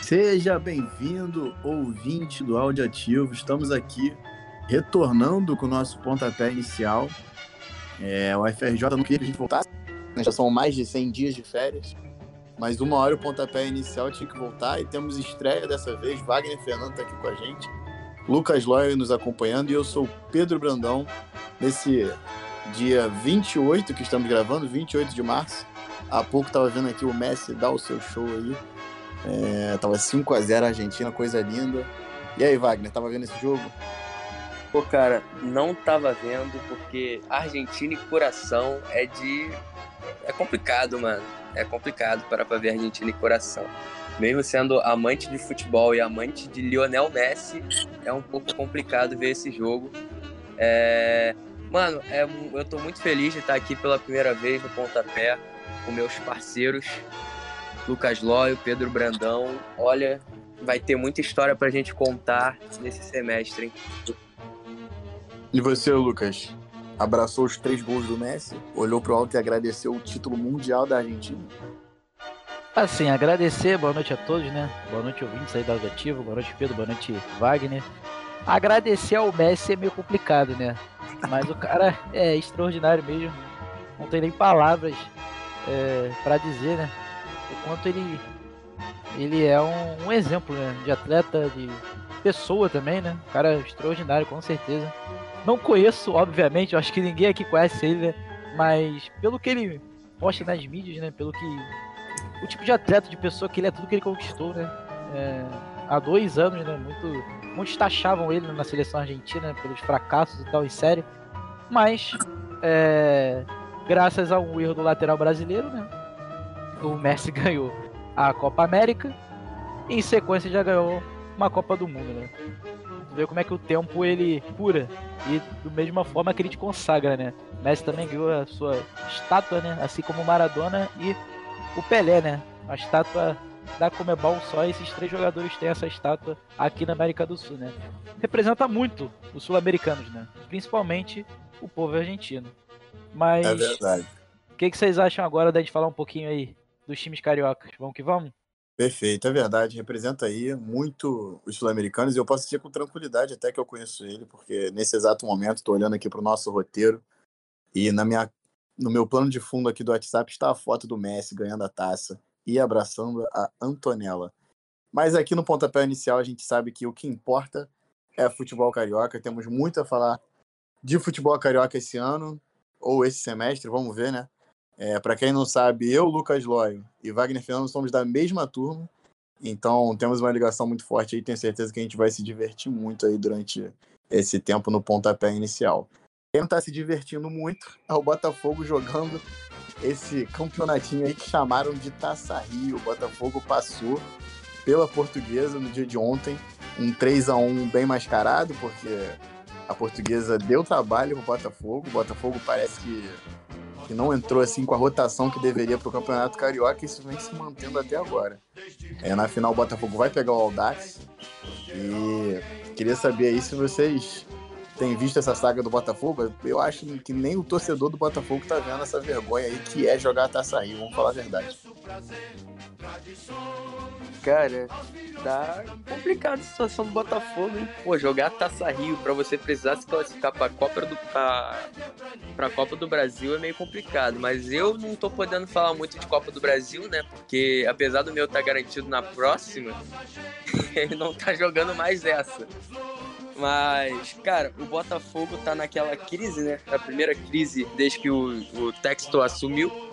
Seja bem-vindo, ouvinte do Áudio Ativo. Estamos aqui retornando com o nosso pontapé inicial. É, o FRJ não queria que a gente voltasse, né? já são mais de 100 dias de férias, mas uma hora o pontapé inicial tinha que voltar e temos estreia dessa vez. Wagner Fernando está aqui com a gente, Lucas Loyer nos acompanhando e eu sou Pedro Brandão. Nesse dia 28 que estamos gravando, 28 de março. Há pouco estava vendo aqui o Messi dar o seu show aí. É, tava 5 a 0 Argentina, coisa linda. E aí, Wagner, tava vendo esse jogo? Pô, cara, não tava vendo porque Argentina e coração é de. É complicado, mano. É complicado parar pra ver Argentina e coração. Mesmo sendo amante de futebol e amante de Lionel Messi, é um pouco complicado ver esse jogo. É... Mano, é... eu tô muito feliz de estar aqui pela primeira vez no Pontapé com meus parceiros Lucas Lóio, Pedro Brandão. Olha, vai ter muita história pra gente contar nesse semestre. Hein? E você, Lucas? Abraçou os três gols do Messi, olhou pro alto e agradeceu o título mundial da Argentina? Assim, agradecer, boa noite a todos, né? Boa noite, ouvintes aí da Auditivo, boa noite, Pedro, boa noite, Wagner. Agradecer ao Messi é meio complicado, né? Mas o cara é extraordinário mesmo. Não tem nem palavras é, para dizer, né? o quanto ele ele é um, um, exemplo né, de atleta, de pessoa também, né? Um cara extraordinário, com certeza. Não conheço, obviamente, eu acho que ninguém aqui conhece ele, né? Mas pelo que ele posta nas mídias, né? Pelo que. O tipo de atleta, de pessoa que ele é, tudo que ele conquistou, né? É, há dois anos, né? Muito, muitos taxavam ele na seleção argentina pelos fracassos e tal em série. Mas, é, graças a um erro do lateral brasileiro, né? o Messi ganhou a Copa América e em sequência já ganhou uma Copa do Mundo, né? Vê como é que o tempo ele cura e da mesma forma que ele te consagra, né? Messi também ganhou a sua estátua, né? Assim como Maradona e o Pelé, né? A estátua da Comebol, só esses três jogadores têm essa estátua aqui na América do Sul, né? Representa muito os sul-americanos, né? Principalmente o povo argentino. Mas. É verdade. O que, que vocês acham agora da gente falar um pouquinho aí dos times cariocas. Vamos que vamos? Perfeito, é verdade. Representa aí muito os sul-americanos e eu posso dizer com tranquilidade até que eu conheço ele, porque nesse exato momento estou olhando aqui para o nosso roteiro e na minha, no meu plano de fundo aqui do WhatsApp está a foto do Messi ganhando a taça e abraçando a Antonella. Mas aqui no pontapé inicial a gente sabe que o que importa é futebol carioca. Temos muito a falar de futebol carioca esse ano ou esse semestre, vamos ver, né? É, para quem não sabe, eu, Lucas Loio e Wagner Fernando somos da mesma turma, então temos uma ligação muito forte aí, tenho certeza que a gente vai se divertir muito aí durante esse tempo no pontapé inicial. Não está se divertindo muito é o Botafogo jogando esse campeonatinho aí que chamaram de Taça Rio. O Botafogo passou pela portuguesa no dia de ontem, um 3 a 1 bem mascarado, porque a portuguesa deu trabalho pro Botafogo. O Botafogo parece que que não entrou assim com a rotação que deveria para o Campeonato Carioca e isso vem se mantendo até agora. É, na final o Botafogo vai pegar o Aldax e queria saber aí se vocês têm visto essa saga do Botafogo. Eu acho que nem o torcedor do Botafogo tá vendo essa vergonha aí que é jogar a Taça Rio, vamos falar a verdade. Cara, tá complicada a situação do Botafogo, hein? Pô, jogar a Taça Rio pra você precisar se classificar pra Copa do, pra, pra Copa do Brasil é meio complicado. Mas eu não tô podendo falar muito de Copa do Brasil, né? Porque apesar do meu estar tá garantido na próxima, ele não tá jogando mais essa. Mas, cara, o Botafogo tá naquela crise, né? A primeira crise desde que o, o Texto assumiu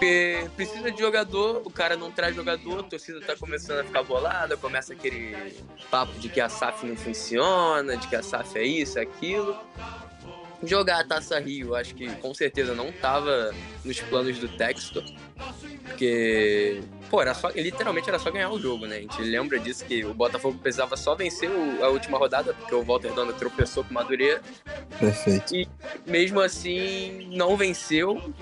porque precisa de jogador, o cara não traz jogador, a torcida tá começando a ficar bolada, começa aquele papo de que a SAF não funciona, de que a SAF é isso, é aquilo. Jogar a Taça Rio, acho que com certeza não tava nos planos do Textor, porque, pô, era só, literalmente era só ganhar o jogo, né? A gente lembra disso que o Botafogo precisava só vencer o, a última rodada, porque o Walter Dona tropeçou com o Madureira. Perfeito. E mesmo assim, não venceu.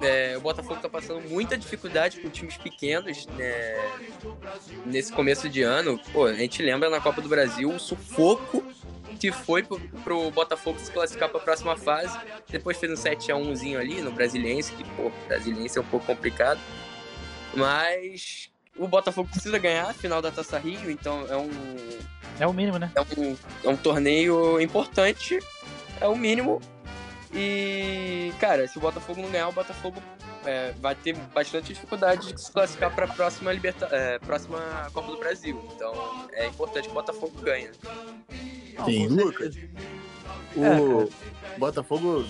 É, o Botafogo tá passando muita dificuldade com times pequenos né, nesse começo de ano. Pô, a gente lembra na Copa do Brasil o sufoco que foi pro, pro Botafogo se classificar para a próxima fase. Depois fez um 7x1zinho ali no Brasiliense, que, pô, Brasiliense é um pouco complicado. Mas o Botafogo precisa ganhar a final da Taça Rio, então é um. É o mínimo, né? É um, é um torneio importante, é o mínimo. E, cara, se o Botafogo não ganhar, o Botafogo é, vai ter bastante dificuldade de se classificar para a próxima, liberta é, próxima Copa do Brasil. Então é importante que o Botafogo ganhe. Sim, Lucas. O é, Botafogo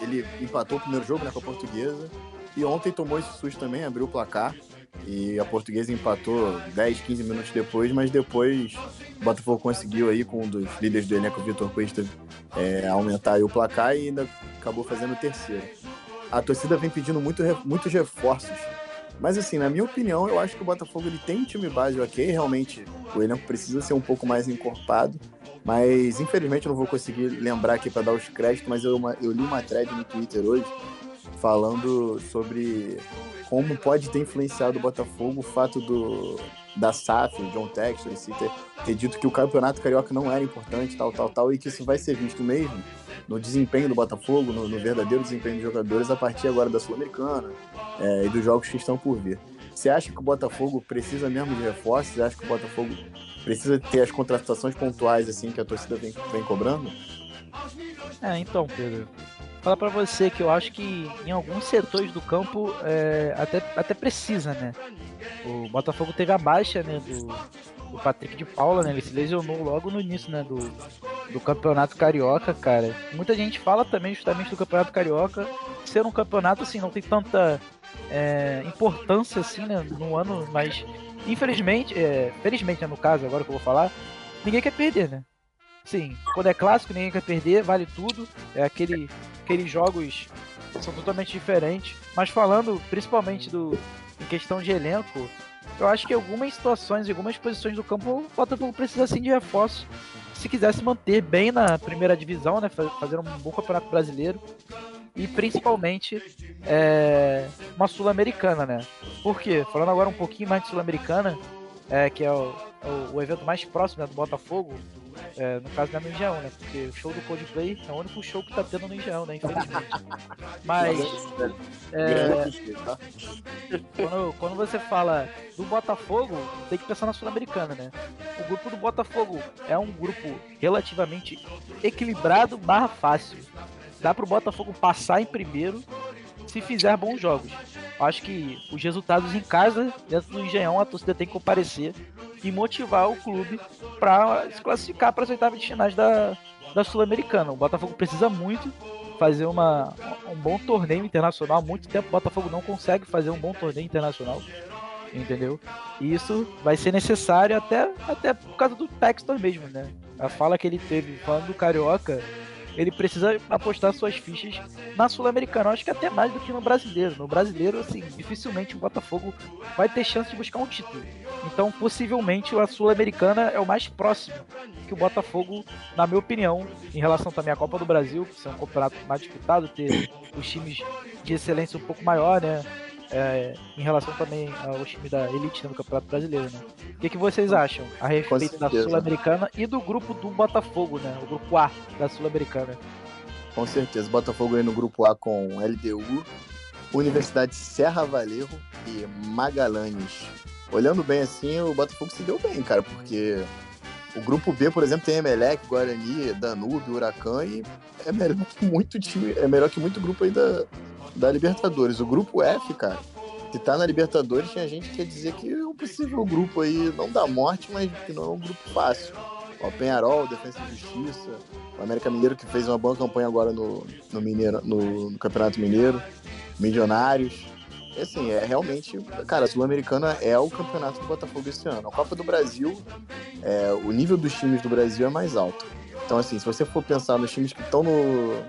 ele, ele, empatou o primeiro jogo né, com a Portuguesa e ontem tomou esse susto também, abriu o placar. E a Portuguesa empatou 10, 15 minutos depois, mas depois o Botafogo conseguiu aí com um dos líderes do elenco, Vitor Cuesta, é, aumentar o placar e ainda acabou fazendo o terceiro a torcida vem pedindo muito, muitos reforços. Mas assim, na minha opinião, eu acho que o Botafogo ele tem time base ok, realmente o elenco precisa ser um pouco mais encorpado. Mas infelizmente eu não vou conseguir lembrar aqui para dar os créditos, mas eu, eu li uma thread no Twitter hoje falando sobre como pode ter influenciado o Botafogo o fato do da SAF, John Textor, ter, ter dito que o campeonato carioca não era importante, tal, tal, tal, e que isso vai ser visto mesmo no desempenho do Botafogo, no, no verdadeiro desempenho dos jogadores a partir agora da Sul-Americana é, e dos jogos que estão por vir. Você acha que o Botafogo precisa mesmo de reforços? Você acha que o Botafogo precisa ter as contratações pontuais assim que a torcida vem, vem cobrando? É, então, Pedro, falar para você que eu acho que em alguns setores do campo é, até, até precisa, né? O Botafogo teve a baixa né, do, do Patrick de Paula, né? Ele se lesionou logo no início, né? Do, do Campeonato Carioca, cara. Muita gente fala também justamente do Campeonato Carioca ser um campeonato assim, não tem tanta é, importância assim, né? No ano, mas infelizmente, é, felizmente, né, no caso, agora que eu vou falar, ninguém quer perder, né? Sim, quando é clássico, ninguém quer perder, vale tudo. É aquele, aqueles jogos são totalmente diferentes. Mas falando principalmente do em questão de elenco, eu acho que algumas situações, algumas posições do campo, o Botafogo precisa sim de reforço. Se quiser se manter bem na primeira divisão, né, fazer um bom campeonato brasileiro e principalmente é, uma sul-americana, né? Por quê? Falando agora um pouquinho mais de sul-americana, é, que é o, o, o, evento mais próximo né, do Botafogo, é, no caso não é no Engenhão, né? Porque o show do Coldplay é o único show que tá tendo no Engenhão, né? Infelizmente. Mas. É, quando, quando você fala do Botafogo, tem que pensar na Sul-Americana, né? O grupo do Botafogo é um grupo relativamente equilibrado barra fácil. Dá pro Botafogo passar em primeiro se fizer bons jogos. Acho que os resultados em casa, dentro do Engenhão, a torcida tem que comparecer e motivar o clube para se classificar para as oitavas de finais da, da Sul-Americana. O Botafogo precisa muito fazer uma, um bom torneio internacional. Há muito tempo o Botafogo não consegue fazer um bom torneio internacional. Entendeu? E isso vai ser necessário até, até por causa do Textor mesmo, né? A fala que ele teve falando do Carioca ele precisa apostar suas fichas na Sul-Americana. Acho que até mais do que no brasileiro. No brasileiro, assim, dificilmente o Botafogo vai ter chance de buscar um título. Então, possivelmente, a Sul-Americana é o mais próximo que o Botafogo, na minha opinião, em relação também à Copa do Brasil, que é um campeonato mais disputado, ter os times de excelência um pouco maior, né? É, em relação também ao time da elite no Campeonato Brasileiro, né? O que, que vocês acham a respeito da Sul-Americana e do grupo do Botafogo, né? O grupo A da Sul-Americana. Com certeza, Botafogo aí no grupo A com LDU, Universidade Serra Valerro e Magalhães. Olhando bem assim, o Botafogo se deu bem, cara, porque o grupo B, por exemplo, tem Emelec, Guarani, Danúbio, Huracan e é melhor que muito time, é melhor que muito grupo aí da, da Libertadores. O grupo F, cara, se tá na Libertadores, tinha gente que quer dizer que é um possível grupo aí, não da morte, mas que não é um grupo fácil. O Penharol, Defesa e Justiça, o América Mineiro que fez uma boa campanha agora no, no, Mineiro, no, no Campeonato Mineiro, Milionários. Assim, é realmente, cara, a Sul-Americana é o campeonato do Botafogo esse ano. A Copa do Brasil, é, o nível dos times do Brasil é mais alto. Então, assim, se você for pensar nos times que estão no,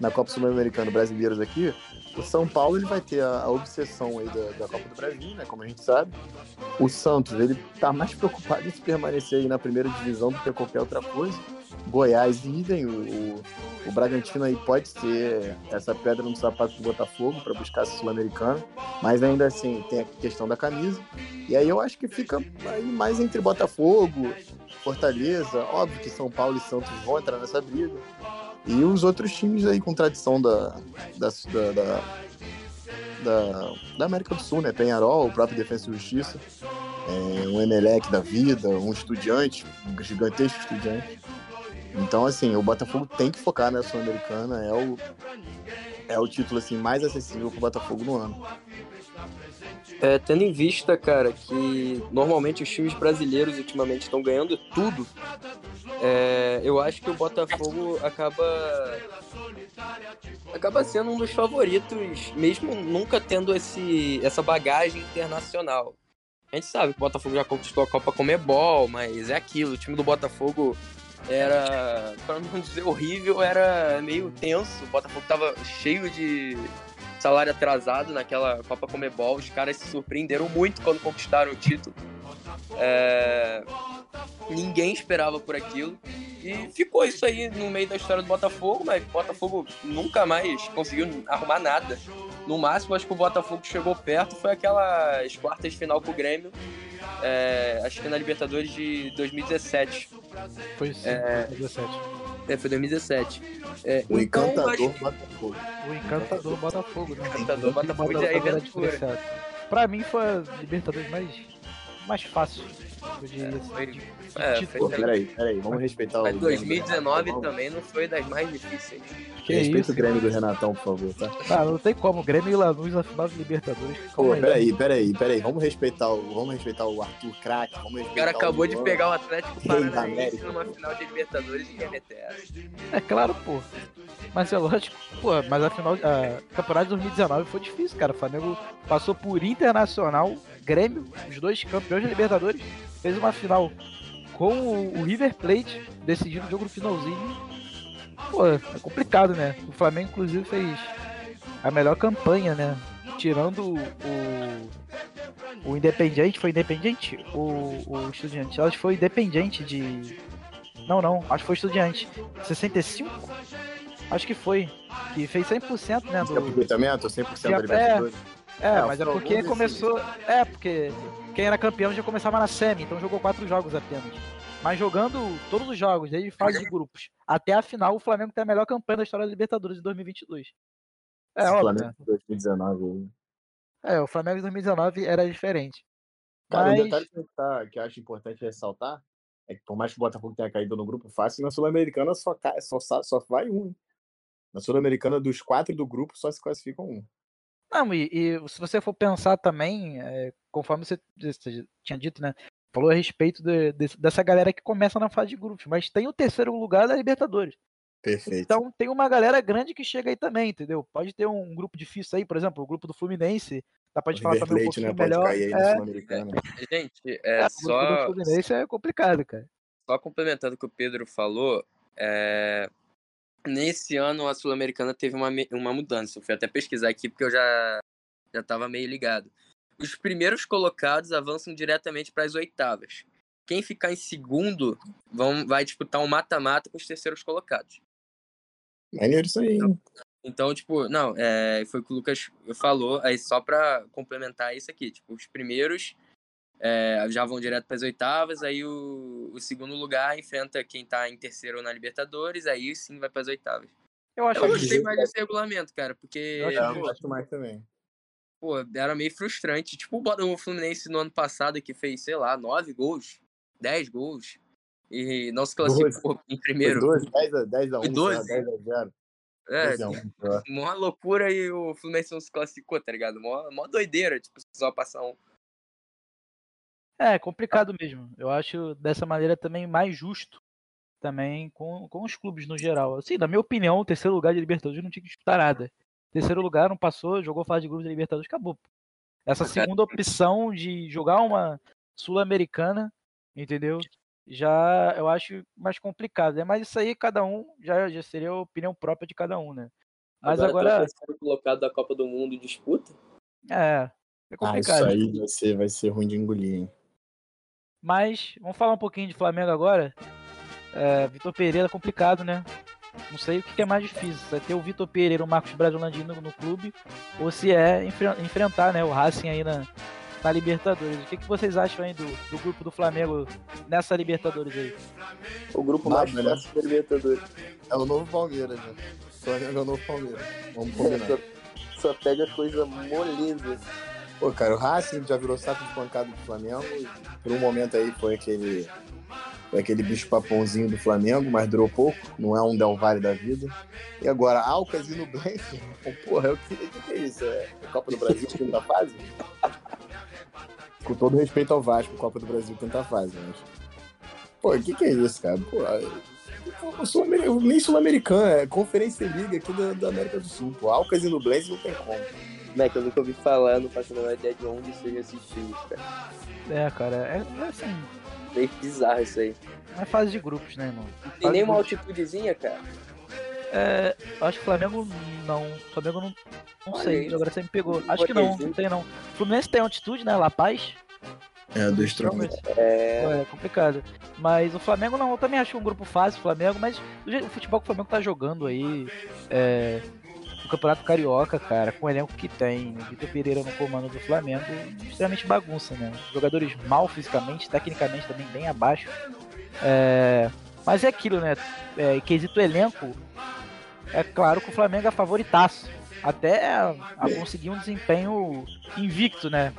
na Copa Sul-Americana brasileiros aqui, o São Paulo ele vai ter a, a obsessão aí da, da, Copa do Brasil, né? Como a gente sabe. O Santos ele tá mais preocupado em permanecer aí na primeira divisão do que qualquer outra coisa. Goiás idem, o, o, o Bragantino aí pode ser essa pedra no sapato do Botafogo para buscar a Sul-Americana, mas ainda assim tem a questão da camisa. E aí eu acho que fica mais entre Botafogo, Fortaleza, óbvio que São Paulo e Santos vão entrar nessa briga. E os outros times aí com tradição da, da, da, da, da, América do Sul, né? Penharol, o próprio Defensa e Justiça, é, um Emelec da vida, um estudiante, um gigantesco estudiante. Então, assim, o Botafogo tem que focar na Sul-Americana, é o, é o título assim, mais acessível para o Botafogo no ano. É, tendo em vista, cara, que normalmente os times brasileiros ultimamente estão ganhando tudo, é, eu acho que o Botafogo acaba acaba sendo um dos favoritos, mesmo nunca tendo esse, essa bagagem internacional. A gente sabe que o Botafogo já conquistou a Copa Comebol, mas é aquilo, o time do Botafogo era, para não dizer horrível, era meio tenso. O Botafogo tava cheio de salário atrasado naquela Copa Comebol. Os caras se surpreenderam muito quando conquistaram o título. É... Ninguém esperava por aquilo. E ficou isso aí no meio da história do Botafogo, mas o Botafogo nunca mais conseguiu arrumar nada. No máximo, acho que o Botafogo chegou perto, foi aquelas quartas de final com o Grêmio, é, acho que na Libertadores de 2017. Foi sim, é, 2017. É, foi 2017. É, o então, encantador acho... Botafogo. O encantador Botafogo, né? O encantador Botafogo de aventura. Pra mim foi a Libertadores mais, mais fácil. Eu diria assim, é, foi, peraí, peraí, vamos respeitar o. 2019 também não foi das mais difíceis. Que Respeita isso, o Grêmio do Renatão, por favor, tá? Ah, não tem como. Grêmio e Lanús na final de Libertadores. Pô, peraí, peraí, peraí. Vamos respeitar o, vamos respeitar o Arthur Crack. O cara acabou o de pegar o Atlético Paranaense numa final de Libertadores de Remeter. É claro, pô. Mas é lógico, pô, mas a final. A campeonato de 2019 foi difícil, cara. O Flamengo passou por Internacional, Grêmio, os dois campeões da Libertadores, fez uma final com o River Plate, decidindo o jogo no finalzinho pô, é complicado, né? O Flamengo, inclusive, fez a melhor campanha, né? Tirando o. O Independiente, foi Independiente? O, o Estudiante, acho que foi Independiente de. Não, não, acho que foi Estudiante. 65? Acho que foi. Que fez 100%, né? Do... aproveitamento, 100% da Libertadores. É, é, mas é porque começou. É, porque quem era campeão já começava na semi, então jogou quatro jogos apenas. Mas jogando todos os jogos, desde fase de grupos até a final, o Flamengo tem a melhor campanha da história da Libertadores de 2022. É, óbvio. Flamengo né? de 2019. É, o Flamengo de 2019 era diferente. Cara, Mas... um detalhe que, tá, que eu acho importante ressaltar é que por mais que o Botafogo tenha caído no grupo fácil, na Sul-Americana só, só, só vai um. Na Sul-Americana, dos quatro do grupo, só se classificam um. Não, e, e se você for pensar também, é, conforme você, você, tinha dito, né? falou a respeito de, de, dessa galera que começa na fase de grupos, mas tem o terceiro lugar da Libertadores. Perfeito. Então tem uma galera grande que chega aí também, entendeu? Pode ter um grupo difícil aí, por exemplo, o grupo do Fluminense. Dá pra gente falar também um pouquinho né? melhor. É... Gente, é, é só. O Fluminense é complicado, cara. Só complementando o que o Pedro falou, é... nesse ano a Sul-Americana teve uma, uma mudança. Eu fui até pesquisar aqui porque eu já, já tava meio ligado. Os primeiros colocados avançam diretamente para as oitavas. Quem ficar em segundo vão, vai disputar um mata-mata com os terceiros colocados. Maneiro isso aí. Então, então, tipo, não, é, foi o que o Lucas falou, aí só para complementar isso aqui, tipo, os primeiros é, já vão direto para as oitavas, aí o, o, segundo lugar enfrenta quem tá em terceiro na Libertadores, aí sim vai para as oitavas. Eu, acho eu gostei mais desse regulamento, cara, porque. Eu acho, eu acho mais também pô, era meio frustrante. Tipo o Fluminense no ano passado, que fez, sei lá, nove gols, dez gols, e não se classificou em primeiro. Dois, 10 a, 10 a 1, 12. 10 a 0. É, uma loucura e o Fluminense não se classificou, tá ligado? Mó, mó doideira, tipo, só passar um. É, complicado mesmo. Eu acho dessa maneira também mais justo também com, com os clubes no geral. Assim, na minha opinião, o terceiro lugar de Libertadores não tinha que disputar nada. Terceiro lugar, não passou, jogou fase de grupos da Libertadores, acabou. Essa segunda opção de jogar uma Sul-Americana, entendeu? Já eu acho mais complicado. Né? Mas isso aí, cada um, já, já seria a opinião própria de cada um, né? Mas agora. agora... Tá colocado da Copa do Mundo disputa? É. É complicado. Ah, isso aí vai ser, vai ser ruim de engolir, hein? Mas, vamos falar um pouquinho de Flamengo agora. É, Vitor Pereira, complicado, né? Não sei o que é mais difícil, se é ter o Vitor Pereira, o Marcos Brasilandi no, no clube, ou se é enfrentar né, o Racing aí na, na Libertadores. O que, que vocês acham aí do, do grupo do Flamengo nessa Libertadores aí? O grupo mais fácil da Libertadores. É o novo Palmeiras, né? Flamengo é o novo Palmeiras. Vamos combinar. Só, só pega coisa moleza. Pô, cara, o Racing já virou saco de pancada do Flamengo. Por um momento aí foi aquele, foi aquele bicho papãozinho do Flamengo, mas durou pouco. Não é um Del Valle da vida. E agora, Alcas e Nublense. Porra, eu que, que é isso? É Copa do Brasil, quinta fase? Com todo respeito ao Vasco, Copa do Brasil, quinta fase. Mas... Pô, o que, que é isso, cara? Pô, eu sou nem sul-americano, é Conferência Liga aqui da, da América do Sul. Pô, Alcas e Nublense não tem como. Moleque, eu nunca ouvi falar, não faço a menor ideia de onde seja assistir isso, cara. É, cara, é, é assim, Meio bizarro isso aí. é fase de grupos, né, irmão? Tem Fase nem uma de grupos. altitudezinha, cara. É, eu acho que o Flamengo não. O Flamengo não. Não Olha sei, isso. agora você me pegou. Acho que não, não tem não. O Fluminense tem altitude, né? La Paz. É, dois Realmente. É. É complicado. Mas o Flamengo não, eu também acho um grupo fácil, o Flamengo, mas o futebol que o Flamengo tá jogando aí, é, o Campeonato Carioca, cara, com o elenco que tem, o Vitor Pereira no comando do Flamengo, extremamente bagunça, né? Jogadores mal fisicamente, tecnicamente também bem abaixo. É, mas é aquilo, né? É, quesito elenco, é claro que o Flamengo é favoritaço. Até a, a conseguir um desempenho invicto, né?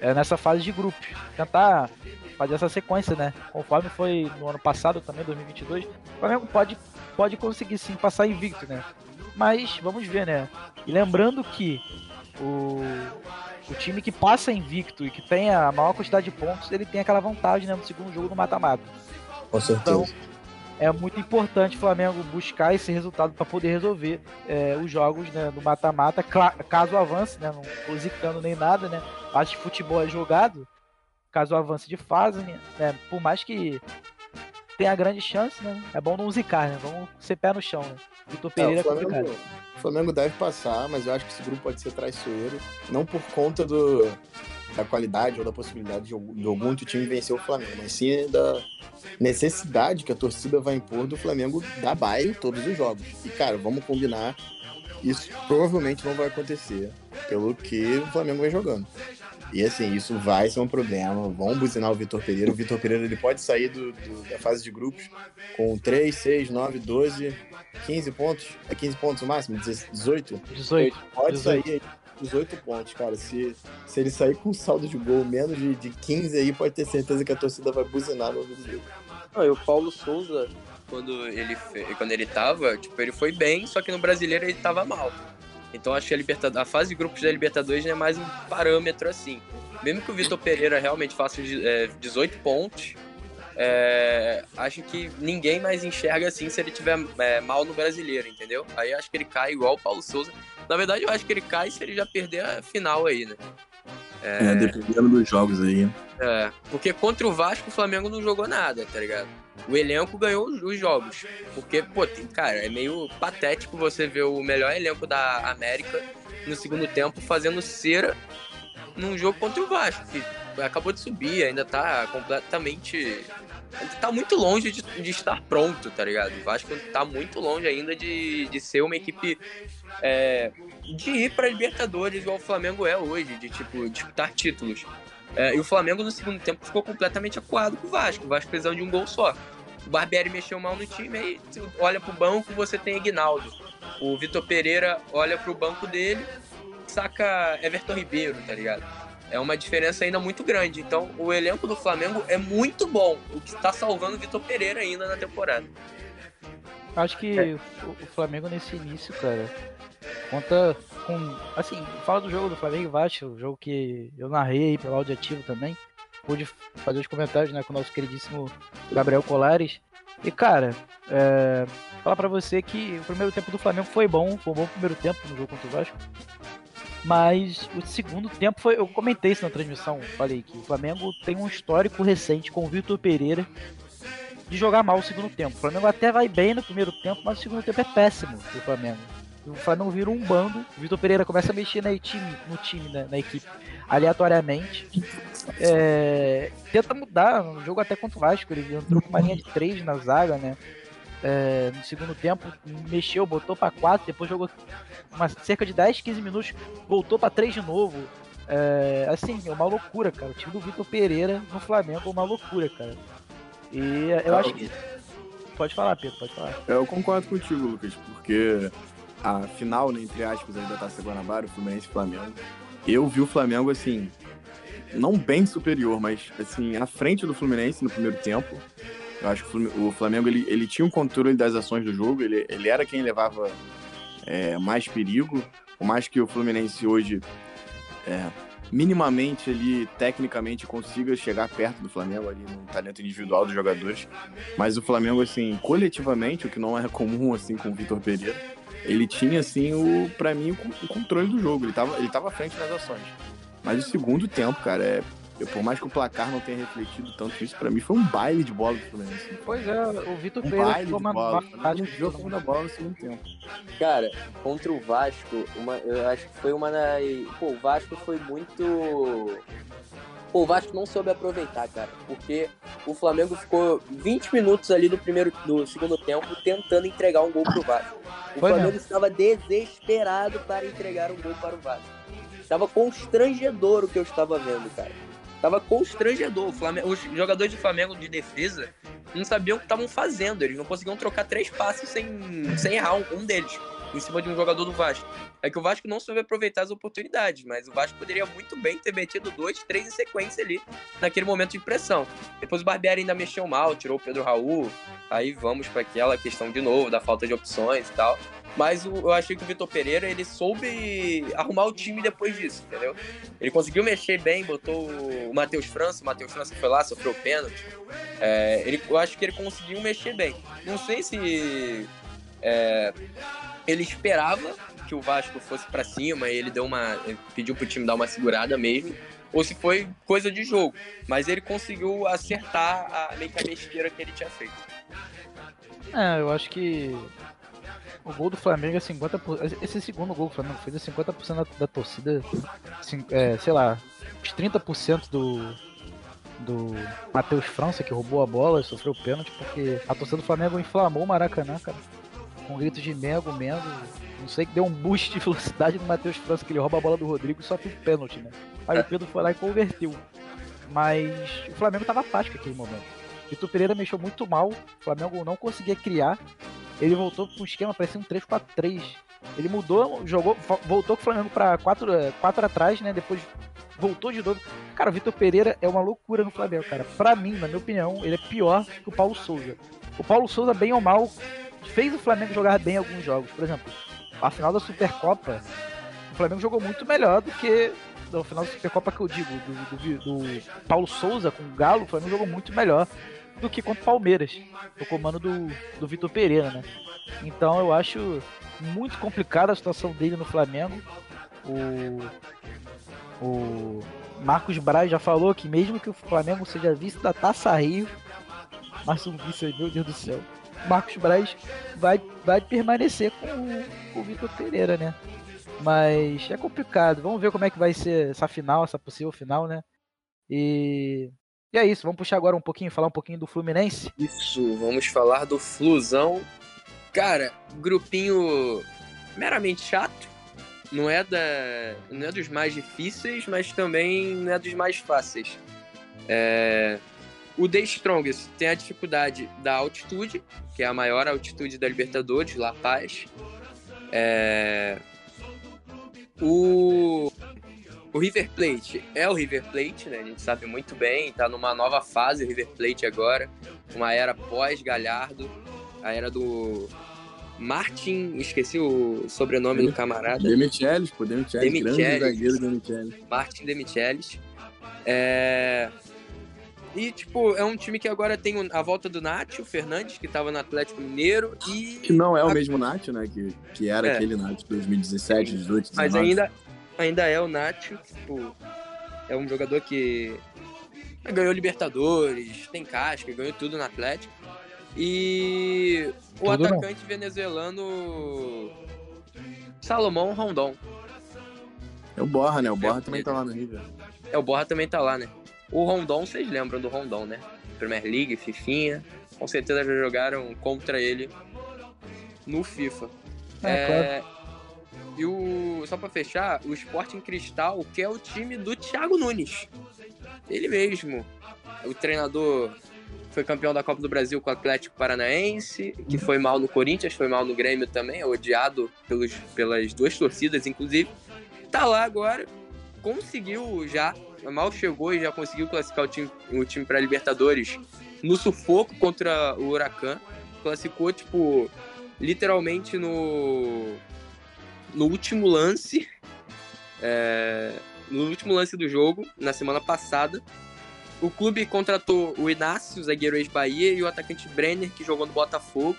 É, nessa fase de grupos. Tentar fazer essa sequência, né? Conforme foi no ano passado, também 2022, o Flamengo pode, pode conseguir sim passar invicto, né? Mas vamos ver, né? E lembrando que o, o time que passa invicto e que tem a maior quantidade de pontos, ele tem aquela vantagem né, no segundo jogo do mata-mata. Com certeza. Então, é muito importante o Flamengo buscar esse resultado para poder resolver é, os jogos né, do mata-mata, caso avance, né? Não tô zicando nem nada, né? Acho que futebol é jogado, caso avance de fase, né, Por mais que tenha grande chance, né? É bom não zicar, né? Vamos ser pé no chão, né? Vitor É, Pereira é o, Flamengo, complicado. o Flamengo deve passar, mas eu acho que esse grupo pode ser traiçoeiro, não por conta do, da qualidade ou da possibilidade de, algum- de algum outro time vencer o Flamengo, mas sim da necessidade que a torcida vai impor do Flamengo dar baile em todos os jogos. E, cara, vamos combinar, isso provavelmente não vai acontecer, pelo que o Flamengo vem jogando. E assim, isso vai ser um problema. Vão buzinar o Vitor Pereira. O Vitor Pereira ele pode sair do- do- da fase de grupos com 3, 6, 9, 12, 15 pontos. É 15 pontos o máximo? 18? 18. Pode 18. sair aí 18 pontos, cara. Se, se ele sair com saldo de gol menos de, de 15 aí, pode ter certeza que a torcida vai buzinar no dele. Não, e o Paulo Souza, quando ele, quando ele tava, tipo, ele foi bem, só que no brasileiro ele tava mal. Então acho que a, a fase de grupos da Libertadores é mais um parâmetro assim. Mesmo que o Vitor Pereira realmente faça é, 18 pontos, é, acho que ninguém mais enxerga assim se ele tiver é, mal no brasileiro, entendeu? Aí acho que ele cai igual o Paulo Souza. Na verdade, eu acho que ele cai se ele já perder a final aí, né? É, dependendo dos jogos aí. É, porque contra o Vasco o Flamengo não jogou nada, tá ligado? O elenco ganhou os- os jogos. Porque, pô, tem, cara, é meio patético você ver o melhor elenco da América no segundo tempo fazendo cera num jogo contra o Vasco, que acabou de subir, ainda tá completamente. Tá muito longe de, de estar pronto, tá ligado? O Vasco tá muito longe ainda de, de ser uma equipe é, de ir pra Libertadores, igual o Flamengo é hoje, de tipo, disputar títulos. É, e o Flamengo no segundo tempo ficou completamente acuado com o Vasco. O Vasco precisando de um gol só. O Barbieri mexeu mal no time, aí olha pro banco, você tem Ignaldo. O Vitor Pereira olha pro banco dele, saca Everton Ribeiro, tá ligado? É uma diferença ainda muito grande. Então, o elenco do Flamengo é muito bom, o que tá salvando o Vitor Pereira ainda na temporada. Acho que É. o, Flamengo nesse início, cara, conta com. Assim, fala do jogo do Flamengo e Vasco, o jogo que eu narrei pelo áudio ativo também. Pude fazer os comentários né, com o nosso queridíssimo Gabriel Colares. E, cara, é, falar pra você que o primeiro tempo do Flamengo foi bom, foi um bom primeiro tempo no jogo contra o Vasco. Mas o segundo tempo foi. Eu comentei isso na transmissão. Falei que o Flamengo tem um histórico recente com o Vitor Pereira de jogar mal o segundo tempo. O Flamengo até vai bem no primeiro tempo, mas o segundo tempo é péssimo do Flamengo. O Flamengo vira um bando. O Vitor Pereira começa a mexer time, no time, né, na equipe, aleatoriamente. É, tenta mudar no jogo até contra o Vasco. Ele entrou com uma linha de três na zaga, né? É, no segundo tempo, mexeu, botou pra quatro, depois jogou uma, cerca de 10, 15 minutos, voltou pra três de novo. é, assim, é uma loucura, cara. O time do Vitor Pereira no Flamengo é uma loucura, cara. E eu acho que. Pode falar, Pedro, pode falar. Eu concordo contigo, Lucas, porque a final, né, entre aspas, ainda tá Guanabara, o Fluminense e Flamengo. Eu vi o Flamengo, assim, não bem superior, mas, assim, à frente do Fluminense no primeiro tempo. Eu acho que o Flamengo, ele, ele tinha um controle das ações do jogo, ele, ele era quem levava é, mais perigo, por mais que o Fluminense hoje é, minimamente ali, tecnicamente, consiga chegar perto do Flamengo ali no talento individual dos jogadores. Mas o Flamengo, assim, coletivamente, o que não é comum, assim, com o Vitor Pereira, ele tinha, assim, o, pra mim, o, controle do jogo. Ele tava, ele tava à frente nas ações. Mas o segundo tempo, cara, é por mais que o placar não tenha refletido tanto isso, pra mim foi um baile de bola do Fluminense. Pois é, o Vitor um Pereira baile de bola. Um jogo da bola no segundo tempo. Cara, contra o Vasco, uma, eu acho que foi uma das. Pô, o Vasco foi muito. Pô, o Vasco não soube aproveitar, cara, porque o Flamengo ficou 20 minutos ali do primeiro, do segundo tempo tentando entregar um gol pro Vasco. O foi Flamengo mesmo. estava desesperado para entregar um gol para o Vasco. Estava constrangedor o que eu estava vendo, cara. Tava constrangedor. Flamengo, os jogadores do Flamengo de defesa não sabiam o que estavam fazendo. Eles não conseguiam trocar três passes sem, sem errar um, um deles em cima de um jogador do Vasco. É que o Vasco não soube aproveitar as oportunidades, mas o Vasco poderia muito bem ter metido dois, três em sequência ali, naquele momento de pressão. Depois o Barbieri ainda mexeu mal, tirou o Pedro Raul, aí vamos para aquela questão de novo da falta de opções e tal. Mas eu achei que o Vitor Pereira ele soube arrumar o time depois disso, entendeu? Ele conseguiu mexer bem, botou o Matheus França, o Matheus França foi lá, sofreu pênalti. É, ele, eu acho que ele conseguiu mexer bem. Não sei se é, ele esperava que o Vasco fosse para cima e ele deu uma, pediu pro time dar uma segurada mesmo, ou se foi coisa de jogo. Mas ele conseguiu acertar a a besteira que ele tinha feito. É, eu acho que o gol do Flamengo é 50%. Esse segundo gol do Flamengo fez é 50% da, da torcida. É, sei lá, os 30% do. Do Matheus França, que roubou a bola e sofreu pênalti, porque a torcida do Flamengo inflamou o Maracanã, cara. Com gritos de Mengo, Mengo. Não sei que deu um boost de velocidade no Matheus França, que ele rouba a bola do Rodrigo e sofre o pênalti, né? Aí o Pedro foi lá e converteu. Mas o Flamengo tava apático naquele momento. Vitor Pereira mexeu muito mal, o Flamengo não conseguia criar ele voltou para um esquema, parecia um 3-4-3. Ele mudou, jogou, voltou com o Flamengo para 4, 4 atrás, né? Depois voltou de novo. Cara, o Vitor Pereira é uma loucura no Flamengo, cara. Para mim, na minha opinião, ele é pior que o Paulo Souza. O Paulo Souza, bem ou mal, fez o Flamengo jogar bem alguns jogos. Por exemplo, a final da Supercopa, o Flamengo jogou muito melhor do que no final da Supercopa que eu digo, do, do, do Paulo Souza com o Galo, o Flamengo jogou muito melhor do que contra o Palmeiras, no comando do, do Vitor Pereira, né? Então eu acho muito complicada a situação dele no Flamengo. O, o Marcos Braz já falou que mesmo que o Flamengo seja vice da Taça Rio, mas um vice aí, meu Deus do céu. Marcos Braz vai, vai permanecer com o, com o Vitor Pereira, né? Mas é complicado. Vamos ver como é que vai ser essa final, essa possível final, né? E e é isso, vamos puxar agora um pouquinho, falar um pouquinho do Fluminense? Isso, vamos falar do Flusão. Cara, grupinho meramente chato. Não é, da, não é dos mais difíceis, mas também não é dos mais fáceis. É, o The Strongest tem a dificuldade da altitude, que é a maior altitude da Libertadores, La Paz. É, o o River Plate é o River Plate, né? A gente sabe muito bem, tá numa nova fase o River Plate agora, uma era pós-Galhardo, a era do Martin, esqueci o sobrenome do camarada. Demichelis, pô, Demichelis, Demichelis grande zagueiro Demichelis. Martin Demichelis. É... E, tipo, é um time que agora tem a volta do Nátio Fernandes, que tava no Atlético Mineiro, e... Que não é o mesmo Nátio, né? Que, que era é. aquele Nátio 2017, 2018, 2019. Mas ainda, ainda é o Nacho, tipo, é um jogador que ganhou Libertadores, tem casca, ganhou tudo no Atlético. E o tudo atacante não. venezuelano Salomão Rondon. É o Borra, né? O Borra é, também tá lá no River. É, o Borra também tá lá, né? O Rondon, vocês lembram do Rondon, né? Premier League, Fifinha. Com certeza já jogaram contra ele no FIFA. É, é... Claro. E o. Só pra fechar, o Sporting Cristal, que é o time do Thiago Nunes. Ele mesmo. O treinador foi campeão da Copa do Brasil com o Atlético Paranaense, que foi mal no Corinthians, foi mal no Grêmio também, é odiado pelos, pelas duas torcidas, inclusive. Tá lá agora, conseguiu já, mal chegou e já conseguiu classificar o time, o time para Libertadores no sufoco contra o Huracan. Classificou, tipo, literalmente no, no último lance. É, no último lance do jogo, na semana passada. O clube contratou o Inácio, zagueiro ex-Bahia, e o atacante Brenner, que jogou no Botafogo.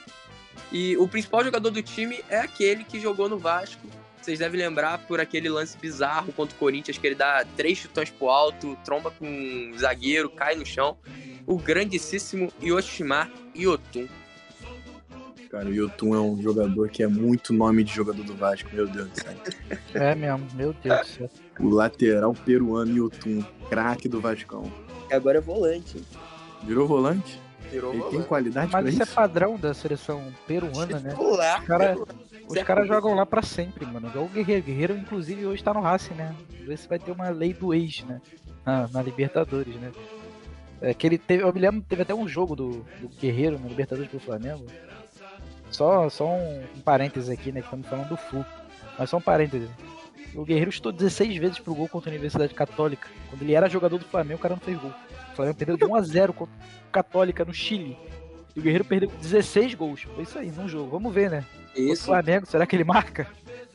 E o principal jogador do time é aquele que jogou no Vasco. Vocês devem lembrar por aquele lance bizarro contra o Corinthians, que ele dá três chutões pro alto, tromba com um zagueiro, cai no chão. O grandíssimo Yoshimar Yotun. Cara, o Yotun é um jogador que é muito nome de jogador do Vasco, meu Deus do céu. É mesmo, meu Deus do céu. O lateral peruano Yotun, craque do Vascão. Agora é volante. Virou volante? Virou Ele volante. tem qualidade Mas pra isso é isso? padrão da seleção peruana, né? Os caras Isso é cara jogam lá pra sempre, mano. Igual o Guerreiro. Guerreiro, inclusive, hoje tá no Racing, né? Vamos ver se vai ter uma lei do ex, né? Na, na Libertadores, né? É, que ele teve, eu me lembro, teve até um jogo do, do Guerreiro na Libertadores pro Flamengo. Só, só um, um parênteses aqui, né? Que estamos falando do Flu. Mas só um parênteses. O Guerreiro chutou 16 vezes pro gol contra a Universidade Católica. Quando ele era jogador do Flamengo, o cara não fez gol. O Flamengo perdeu de 1x0 contra a Católica no Chile. E o Guerreiro perdeu 16 gols. Foi isso aí, num jogo. Vamos ver, né? O Isso, Flamengo, será que ele marca?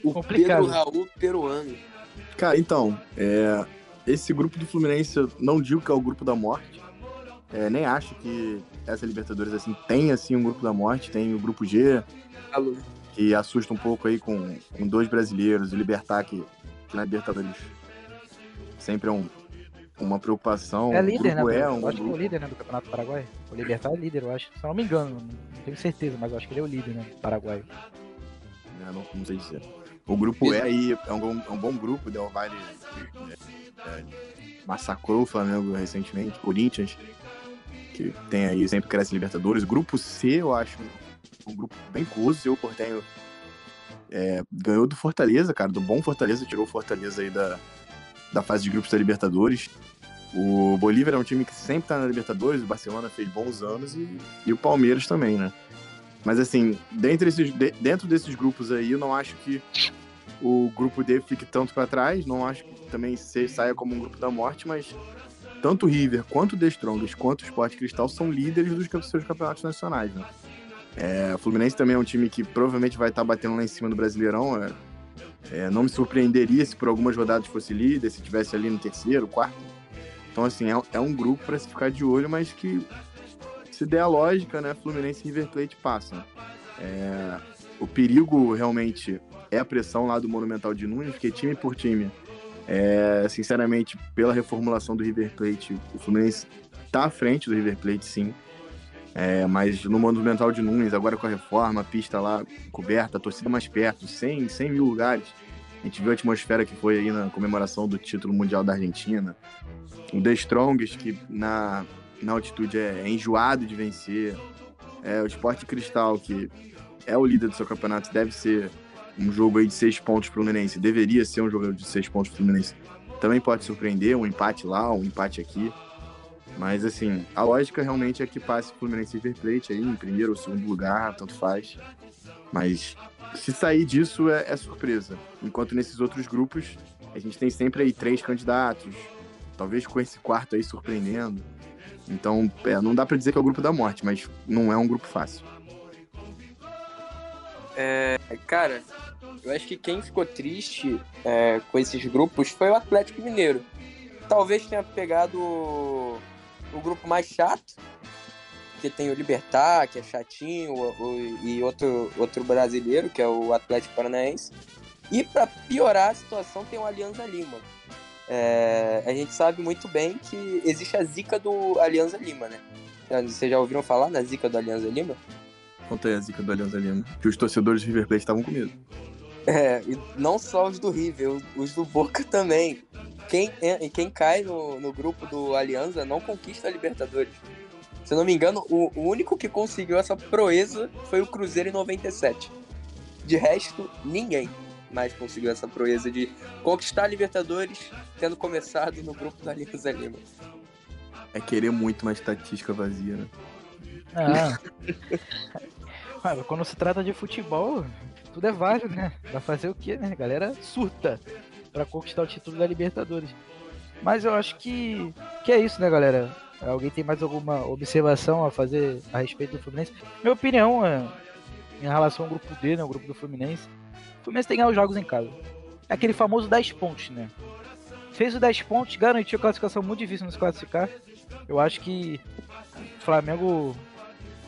o complicado. Pedro Raul peruano. Cara, então, é, esse grupo do Fluminense, eu não digo que é o grupo da morte. É, nem acho que essa Libertadores assim tem assim um grupo da morte. Tem o grupo G, Alô. que assusta um pouco aí com, com dois brasileiros, o Libertar, que, que na Libertadores sempre é um, uma preocupação. É o líder, né? grupo Eu é um acho que é o grupo- líder né, do Campeonato Paraguai. O Libertar é líder, eu acho. Se eu não me engano, não tenho certeza, mas eu acho que ele é o líder, né? Paraguai. né, não, não sei dizer. O grupo E aí é um, bom- é um bom grupo, Del Valle é, é, massacrou o Flamengo recentemente, Corinthians, que tem aí, sempre cresce Libertadores. Grupo C, eu acho um grupo bem curioso, o Portenho é, ganhou do Fortaleza, cara, do bom Fortaleza, tirou o Fortaleza aí da, da fase de grupos da Libertadores. O Bolívar é um time que sempre tá na Libertadores, o Barcelona fez bons anos e, e o Palmeiras também, né? Mas assim, dentre esses, de- dentro desses grupos aí, eu não acho que o grupo D fique tanto para trás, não acho que também saia como um grupo da morte, mas tanto o River quanto o The quanto o Sport Cristal são líderes dos seus campeonatos nacionais, né? É, o Fluminense também é um time que provavelmente vai estar batendo lá em cima do Brasileirão. é. É, não me surpreenderia se por algumas rodadas fosse líder, se tivesse ali no terceiro, quarto. Então, assim, é, é um grupo para se ficar de olho, mas que se der a lógica, né, Fluminense e River Plate passam. É, o perigo realmente é a pressão lá do Monumental de Nunes, porque time por time, é, sinceramente, pela reformulação do River Plate, o Fluminense tá à frente do River Plate, sim. É, mas no Monumental de Nunes, agora com a reforma, a pista lá coberta, a torcida mais perto, 100, 100 mil lugares. A gente viu a atmosfera que foi aí na comemoração do título mundial da Argentina. O The Strongest, que na, na altitude é, é enjoado de vencer. É, o Sport Cristal, que é o líder do seu campeonato, deve ser um jogo aí de seis pontos pro Fluminense. Deveria ser um jogo de seis pontos pro Fluminense. Também pode surpreender, um empate lá, um empate aqui. Mas, assim, a lógica realmente é que passe o Fluminense River Plate aí em primeiro ou segundo lugar, tanto faz. Mas se sair disso é, é surpresa. Enquanto nesses outros grupos, a gente tem sempre aí três candidatos, talvez com esse quarto aí surpreendendo. Então, é, não dá pra dizer que é o grupo da morte, mas não é um grupo fácil. É, cara, eu acho que quem ficou triste é, com esses grupos foi o Atlético Mineiro. Talvez tenha pegado o, o grupo mais chato, que tem o Libertar, que é chatinho, o- o- e outro, outro brasileiro, que é o Atlético Paranaense. E para piorar a situação, tem o Alianza Lima. É, a gente sabe muito bem que existe a zica do Alianza Lima, né? Vocês já ouviram falar na zica do Alianza Lima? Conta aí a zica do Alianza Lima, que os torcedores do River Plate estavam com medo. É, e não só os do River, os- do Boca também. Quem, en- quem cai no, no grupo do Alianza não conquista a Libertadores. Se eu não me engano, o, o único que conseguiu essa proeza foi o Cruzeiro em 97. De resto, ninguém. mais conseguiu essa proeza de conquistar a Libertadores, tendo começado no grupo da Alianza Lima. É querer muito uma estatística vazia, né? Ah. Mas quando se trata de futebol, tudo é válido, né? Vai fazer o quê, né? A galera surta para conquistar o título da Libertadores. Mas eu acho que, que é isso, né, galera? Alguém tem mais alguma observação a fazer a respeito do Fluminense? Minha opinião é, em relação ao grupo D, né, o grupo do Fluminense, o Fluminense tem que ganhar os jogos em casa. É aquele famoso 10 pontos, né? Fez o 10 pontos, garantiu a classificação muito difícil nos classificar. Eu acho que o Flamengo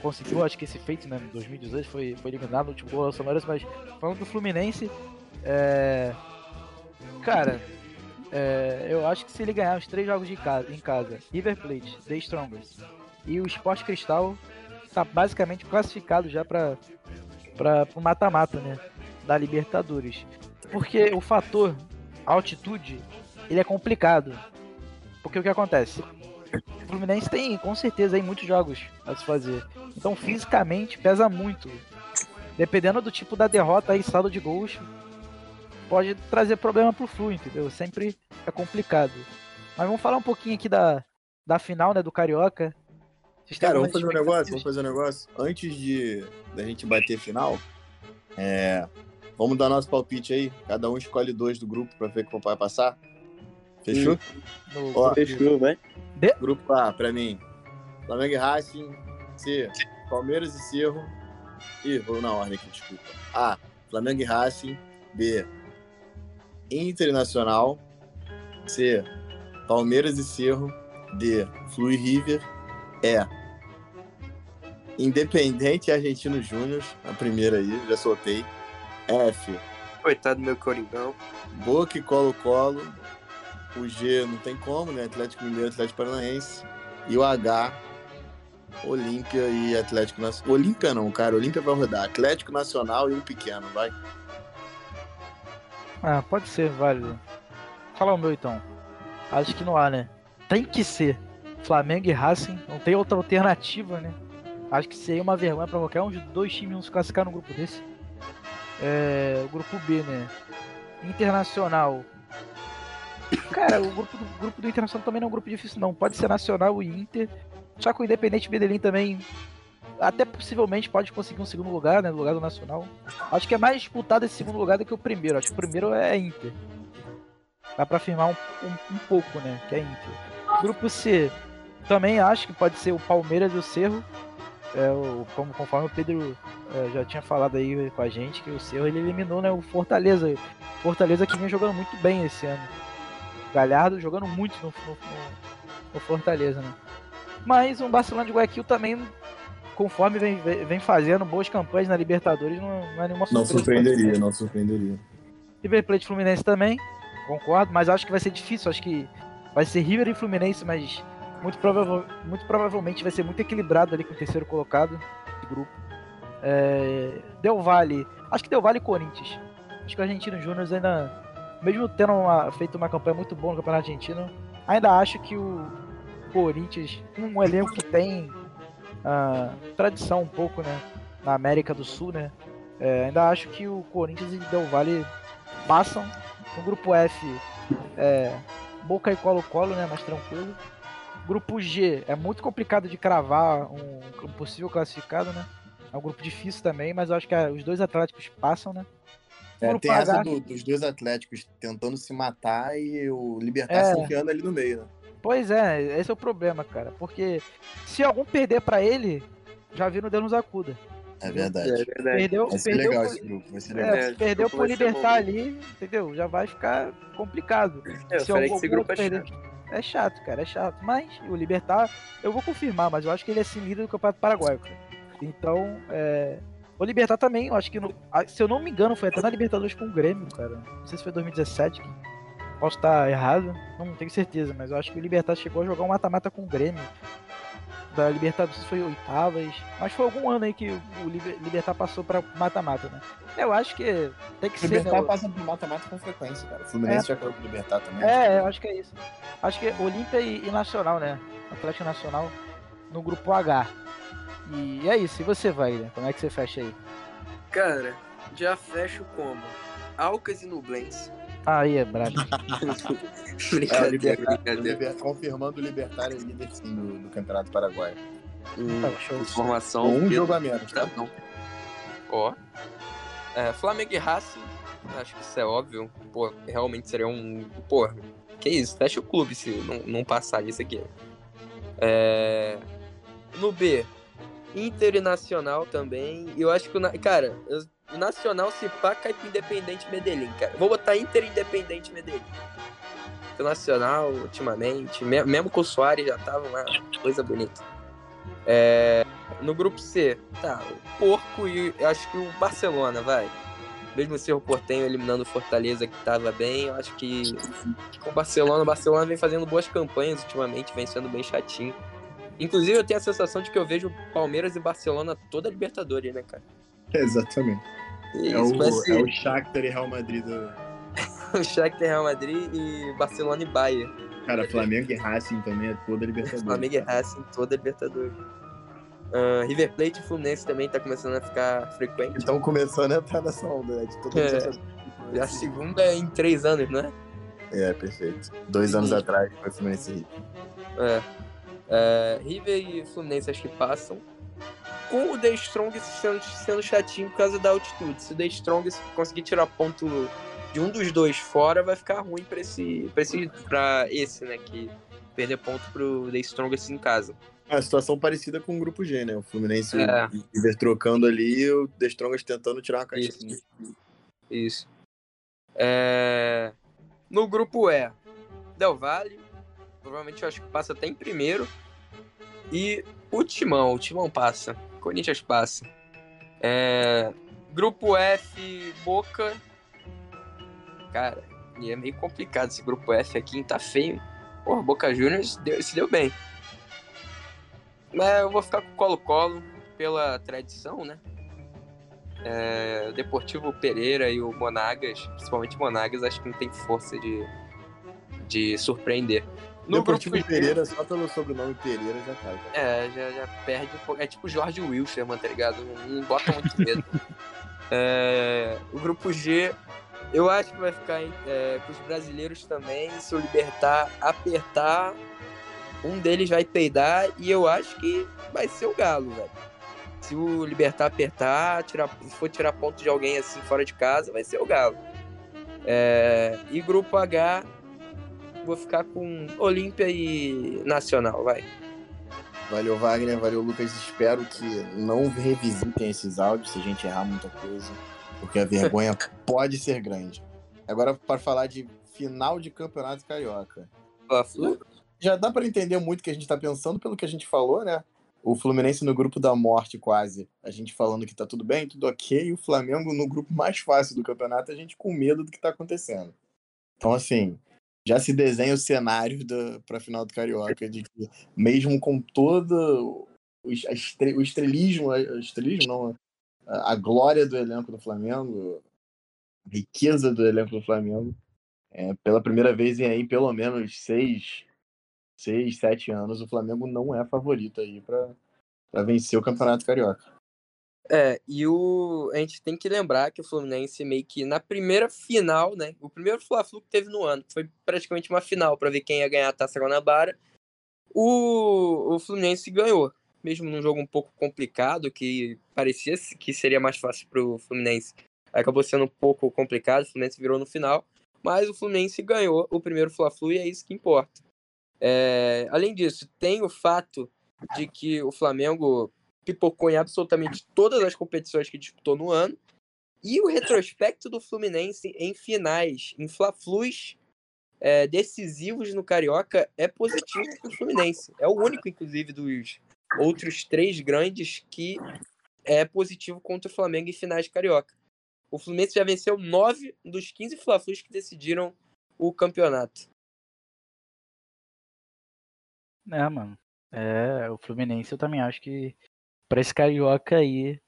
conseguiu, acho que esse feito, né? Em 2018 foi, foi eliminado no último gol Sonoras, mas falando do Fluminense, é... cara, é... eu acho que se ele ganhar os três jogos de casa, em casa, River Plate, The Strongest e o Sport Cristal, tá basicamente classificado já para para o mata-mata, né? Da Libertadores. Porque o fator altitude, ele é complicado. Porque o que acontece? O Fluminense tem, com certeza, aí, muitos jogos a se fazer. Então, fisicamente, pesa muito. Dependendo do tipo da derrota e saldo de gols, pode trazer problema pro Flu, entendeu? Sempre é complicado. Mas vamos falar um pouquinho aqui da, da final, né, do Carioca. Cara, vamos fazer um negócio, vamos fazer um negócio. Antes de da gente bater final, é, vamos dar nosso palpite aí. Cada um escolhe dois do grupo para ver qual vai passar. Fechou? Ó, Fechou, vai. De... Grupo A, pra mim. Flamengo e Racing. C, Palmeiras e Cerro. Ih, vou na ordem aqui, desculpa. A, Flamengo e Racing. B, Internacional. C, Palmeiras e Cerro. D, Flu e River. E, Independente Argentino Júnior, a primeira aí, já soltei. F. Coitado do meu Coringão. Boca e Colo-Colo. O G não tem como, né? Atlético Mineiro, Atlético Paranaense. E o H, Olímpia e Atlético Nacional. Olímpia não, cara. Olímpia vai rodar. Atlético Nacional e um pequeno, vai. Ah, pode ser, válido. Fala o meu então. Acho que não há, né? Tem que ser Flamengo e Racing. Não tem outra alternativa, né? Acho que seria uma vergonha para qualquer um dos dois times não se classificar no grupo desse. É, grupo B, né? Internacional. Cara, o grupo do, grupo do Internacional também não é um grupo difícil, não. Pode ser Nacional e Inter. Só que o Independente Medellín também, até possivelmente, pode conseguir um segundo lugar, né? No lugar do Nacional. Acho que é mais disputado esse segundo lugar do que o primeiro. Acho que o primeiro é Inter. Dá pra afirmar um, um, um pouco, né? Que é Inter. Grupo C, também acho que pode ser o Palmeiras e o Cerro é, o, como, conforme o Pedro é, já tinha falado aí com a gente, que o Cerro ele eliminou né, o Fortaleza. Fortaleza que vinha jogando muito bem esse ano. Galhardo jogando muito no, no, no Fortaleza, né? Mas o Barcelona de Guayaquil também, conforme vem, vem fazendo boas campanhas na Libertadores, não, não é nenhuma surpresa. Não surpreenderia, não surpreenderia. River Plate Fluminense também, concordo, mas acho que vai ser difícil. Acho que vai ser River e Fluminense, mas muito, provável, muito provavelmente vai ser muito equilibrado ali com o terceiro colocado de grupo. É, Del Valle, acho que Del Valle e Corinthians. Acho que o Argentino Júnior ainda, mesmo tendo uma, feito uma campanha muito boa no Campeonato Argentino, ainda acho que o Corinthians, um elenco que tem uh, tradição um pouco, né, na América do Sul, né, é, ainda acho que o Corinthians e Del Valle passam no grupo F, é, Boca e Colo-Colo, né, mais tranquilo. Grupo G é muito complicado de cravar um, um possível classificado, né? É um grupo difícil também, mas eu acho que os dois Atléticos passam, né? É, tem essa do, dos dois Atléticos tentando se matar e o Libertar é. se enfiando ali no meio, né? Pois é, esse é o problema, cara. Porque se algum perder para ele, já viram Deus nos acuda. É verdade. É verdade. Perdeu, vai ser perdeu legal por, esse grupo. Vai ser legal. É, perdeu por Libertar ali, entendeu? Já vai ficar complicado. É, se algum, esse grupo é perder, chato. É chato, cara, é chato. Mas o Libertar, eu vou confirmar, mas eu acho que ele é sim líder do Campeonato Paraguaio, cara. Então, é. O Libertar também, eu acho que, no... se eu não me engano, foi até na Libertadores com o Grêmio, cara. Não sei se foi 2017. Posso estar errado, não tenho certeza, mas eu acho que o Libertar chegou a jogar um mata-mata com o Grêmio. Da Libertadores foi oitavas, mas foi algum ano aí que o Libertar passou pra mata-mata, né? Eu acho que tem que o ser. O Libertar né? passa pro mata-mata com frequência, cara. O Fluminense é. já caiu pro Libertar também. É, eu acho que é isso. Acho que é Olímpia e, e, Nacional, né? Atlético Nacional no grupo H. E é isso, e você vai, né? Como é que você fecha aí? Cara, já fecho como? Alcas e Nublense. Aí é brabo. É, brincadeira, Libertar-. Liber- confirmando o Libertário é líder sim do, do Campeonato Paraguai. Hum, Tá, show. informação. Com um Pedro. jogo a menos, Tá tá? bom. Ó. É, Flamengo e Racing, acho que isso é óbvio. Pô, realmente seria um. Pô, que isso? Fecha o clube se não, não passar isso aqui. É, no B, Inter e Nacional também. Eu acho que o. Cara, o Nacional se pá cai pro Independente Medellín, cara. Vou botar Inter Independente Medellín. O Nacional, ultimamente, me- mesmo com o Soares já tava uma coisa bonita. É, no grupo C, tá, o Porco e eu acho que o Barcelona, vai. Mesmo o Cerro Portenho eliminando o Fortaleza, que tava bem, eu acho que com o Barcelona, o Barcelona vem fazendo boas campanhas ultimamente, vem sendo bem chatinho. Inclusive, eu tenho a sensação de que eu vejo Palmeiras e Barcelona toda a Libertadores, né, cara? Exatamente. E É isso vai o, ser é o Shakhtar e Real Madrid do... o Shakhtar Real Madrid e Barcelona e Bayern. Cara, Flamengo e Racing também é toda a Libertadores. Flamengo e Racing, toda a Libertadores. Ah, River Plate e Fluminense também tá começando a ficar frequente. Estão começando a entrar nessa onda, né? De todo É. A segunda é em três anos, né? É, perfeito. Dois anos Uhum. atrás foi Fluminense e River. É. É, River e Fluminense acho que passam. Com o The Strong sendo, sendo chatinho por causa da altitude. Se o The Strong conseguir tirar ponto de um dos dois fora, vai ficar ruim pra esse, pra esse, pra esse né? Que perder ponto pro The Strongest em casa. É situação parecida com o grupo G, né? O Fluminense e É. o River trocando ali e o The Strongest tentando tirar uma caixinha. Isso. Isso. É, No grupo E, Del Valle. Provavelmente eu acho que passa até em primeiro. E o Timão, o Timão passa. Corinthians passa. É, Grupo F, Boca. Cara, é meio complicado esse grupo F aqui, tá feio. Porra, Boca Juniors deu- se deu bem. Mas eu vou ficar com Colo-Colo pela tradição, né? É, Deportivo Pereira e o Monagas, principalmente Monagas, acho que não tem força de, de surpreender. No Deportivo grupo Pereira, só pelo sobrenome Pereira já tá. já. é, já, já perde um pouco. É tipo Jorge Wilstermann, tá ligado? Não, bota muito medo. É, o grupo G, eu acho que vai ficar é, com os brasileiros também. Se o Libertar apertar, um deles vai peidar e eu acho que vai ser o Galo, velho. Se o Libertar apertar, tirar, se for tirar ponto de alguém assim fora de casa, vai ser o Galo. É, e grupo H, vou ficar com Olímpia e Nacional, vai. Valeu, Wagner. Valeu, Lucas. Espero que não revisitem esses áudios se a gente errar muita coisa, porque a vergonha pode ser grande. Agora, para falar de final de campeonato carioca. Fla-Flu? Já dá para entender muito o que a gente tá pensando pelo que a gente falou, né? O Fluminense no grupo da morte, quase. A gente falando que tá tudo bem, tudo ok. E o Flamengo no grupo mais fácil do campeonato, a gente com medo do que tá acontecendo. Então, assim, já se desenha o cenário da, pra final do Carioca, de que mesmo com todo o, es- a estre- o estrelismo, a- a estrelismo não, a, a glória do elenco do Flamengo, a riqueza do elenco do Flamengo, é, pela primeira vez em aí pelo menos seis, seis, sete anos, o Flamengo não é favorito aí pra vencer o Campeonato Carioca. É, e o, a gente tem que lembrar que o Fluminense meio que na primeira final, né? O primeiro Fla-Flu que teve no ano, foi praticamente uma final para ver quem ia ganhar a Taça Guanabara. O, o Fluminense ganhou, mesmo num jogo um pouco complicado, que parecia que seria mais fácil pro Fluminense. Acabou sendo um pouco complicado, o Fluminense virou no final, mas o Fluminense ganhou o primeiro Fla-Flu e é isso que importa. É, além disso, tem o fato de que o Flamengo pipocou em absolutamente todas as competições que disputou no ano. E o retrospecto do Fluminense em finais, em Fla-Flus é, decisivos no Carioca, é positivo para o Fluminense. É o único, inclusive, dos outros três grandes que é positivo contra o Flamengo em finais de Carioca. O Fluminense já venceu nove dos 15 Fla-Flus que decidiram o campeonato. É, mano. É, o Fluminense eu também acho que pra esse carioca aí.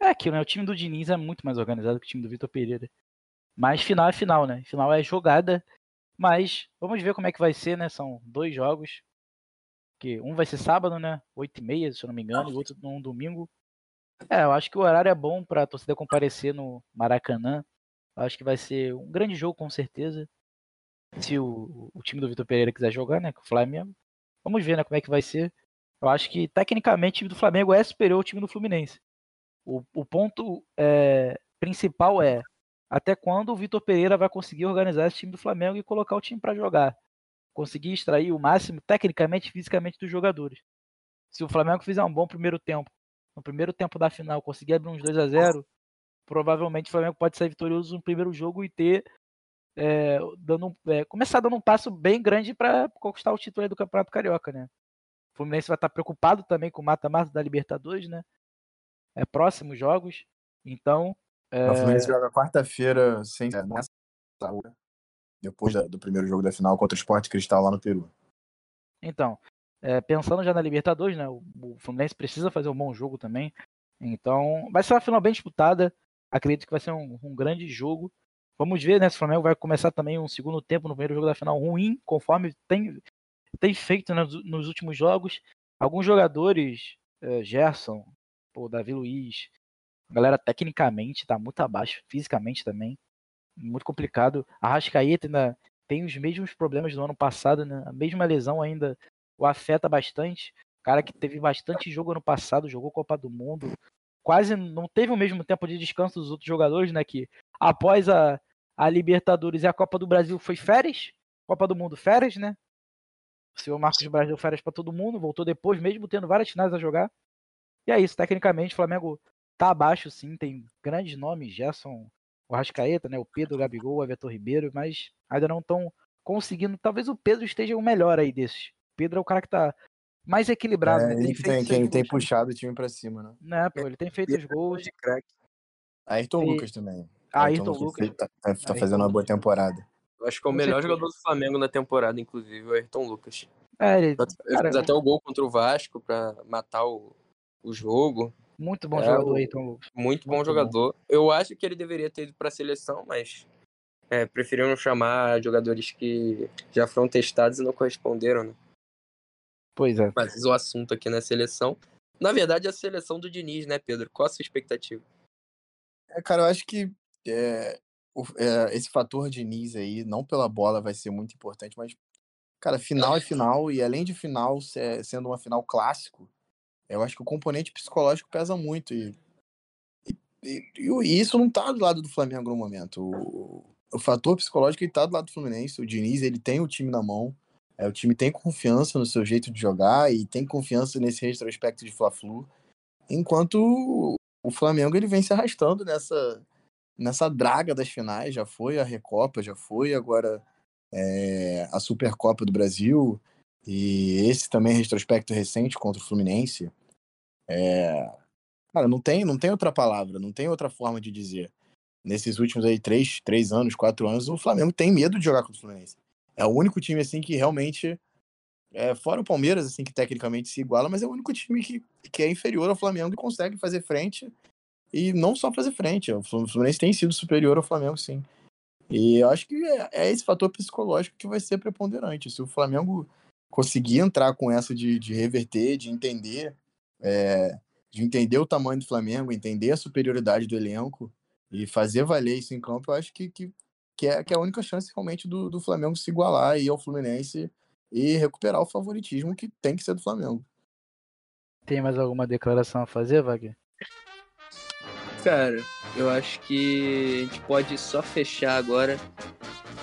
É aquilo, né? O time do Diniz é muito mais organizado que o time do Vitor Pereira. Mas final é final, né? Final é jogada. Mas vamos ver como é que vai ser, né? São dois jogos. Que um vai ser sábado, né? 8 e meia, se eu não me engano, e o outro num domingo. É, eu acho que o horário é bom pra torcida comparecer no Maracanã. Acho que vai ser um grande jogo, com certeza. Se o, o time do Vitor Pereira quiser jogar, né? Com o Flamengo. Vamos ver, né? Como é que vai ser. Eu acho que, tecnicamente, o time do Flamengo é superior ao time do Fluminense. O, o ponto é, principal é até quando o Vitor Pereira vai conseguir organizar esse time do Flamengo e colocar o time para jogar. Conseguir extrair o máximo, tecnicamente e fisicamente, dos jogadores. Se o Flamengo fizer um bom primeiro tempo, no primeiro tempo da final, conseguir abrir uns 2 a 0 provavelmente o Flamengo pode sair vitorioso no primeiro jogo e ter é, dando, é, começar dando um passo bem grande para conquistar o título do Campeonato Carioca, né? O Fluminense vai estar preocupado também com o mata-mata da Libertadores, né? É próximos jogos, então. É... O Fluminense joga quarta-feira sem nessa depois do primeiro jogo da final contra o Sport Cristal lá no Peru. Então, é, pensando já na Libertadores, né? O, o Fluminense precisa fazer um bom jogo também. Então, vai ser uma final bem disputada. Acredito que vai ser um, um, grande jogo. Vamos ver, né? Se o Flamengo vai começar também um segundo tempo no primeiro jogo da final ruim, conforme tem, tem feito né, nos últimos jogos. Alguns jogadores, é, Gerson, pô, Davi Luiz, galera tecnicamente está muito abaixo, fisicamente também. Muito complicado. A Rascaeta ainda tem os mesmos problemas do ano passado, né? A mesma lesão ainda o afeta bastante. Cara que teve bastante jogo ano passado, jogou Copa do Mundo, quase não teve o mesmo tempo de descanso dos outros jogadores, né? Que após a, a Libertadores e a Copa do Brasil foi férias, Copa do Mundo férias, né? O senhor Marcos Brasil férias para todo mundo, voltou depois, mesmo tendo várias finais a jogar. E é isso, tecnicamente o Flamengo tá abaixo, sim, tem grandes nomes, Gerson, o Rascaeta, né? O Pedro, o Gabigol, o Everton Ribeiro, mas ainda não estão conseguindo. Talvez o Pedro esteja o melhor aí desses. O Pedro é o cara que tá mais equilibrado. É, né? Ele tem, tem, tem puxado o time pra cima, né? Né, pô, ele tem feito os gols. De crack. Ayrton e... Lucas também. Ah, Ayrton, Ayrton Lucas. Tá, tá, tá fazendo uma boa temporada. Eu acho que é o Com melhor certeza. jogador do Flamengo na temporada, inclusive, o Ayrton Lucas. É, ele, fez até o gol contra o Vasco pra matar o, o jogo. Muito bom é, jogador, Ayrton Lucas. Muito bom muito jogador. Bom. Eu acho que ele deveria ter ido pra seleção, mas é, preferiram chamar jogadores que já foram testados e não corresponderam, né? Pois é. Mas o assunto aqui na seleção. Na verdade, a seleção do Diniz, né, Pedro? Qual a sua expectativa? É, cara, eu acho que é, o, é, esse fator Diniz aí, não pela bola, vai ser muito importante, mas, cara, final é final, e além de final sendo uma final clássico, eu acho que o componente psicológico pesa muito. E, e, e isso não tá do lado do Flamengo no momento. O, o fator psicológico ele tá do lado do Fluminense. O Diniz, ele tem o time na mão. É, o time tem confiança no seu jeito de jogar e tem confiança nesse retrospecto de Fla-Flu, enquanto o Flamengo ele vem se arrastando nessa nessa draga das finais, já foi a Recopa, já foi agora é, a Supercopa do Brasil e esse também retrospecto recente contra o Fluminense. É, cara, não tem, não tem outra palavra, não tem outra forma de dizer. Nesses últimos aí três, três anos, quatro anos, o Flamengo tem medo de jogar contra o Fluminense. É o único time, assim, que realmente. É, fora o Palmeiras, assim, que tecnicamente se iguala, mas é o único time que, que é inferior ao Flamengo e consegue fazer frente. E não só fazer frente. O Fluminense tem sido superior ao Flamengo, sim. E eu acho que é, é esse fator psicológico que vai ser preponderante. Se o Flamengo conseguir entrar com essa de, de reverter, de entender, é, de entender o tamanho do Flamengo, entender a superioridade do elenco e fazer valer isso em campo, eu acho que, que que é, que é a única chance realmente do, do Flamengo se igualar aí ao Fluminense e recuperar o favoritismo que tem que ser do Flamengo. Tem mais alguma declaração a fazer, Wagner? Cara, eu acho que a gente pode só fechar agora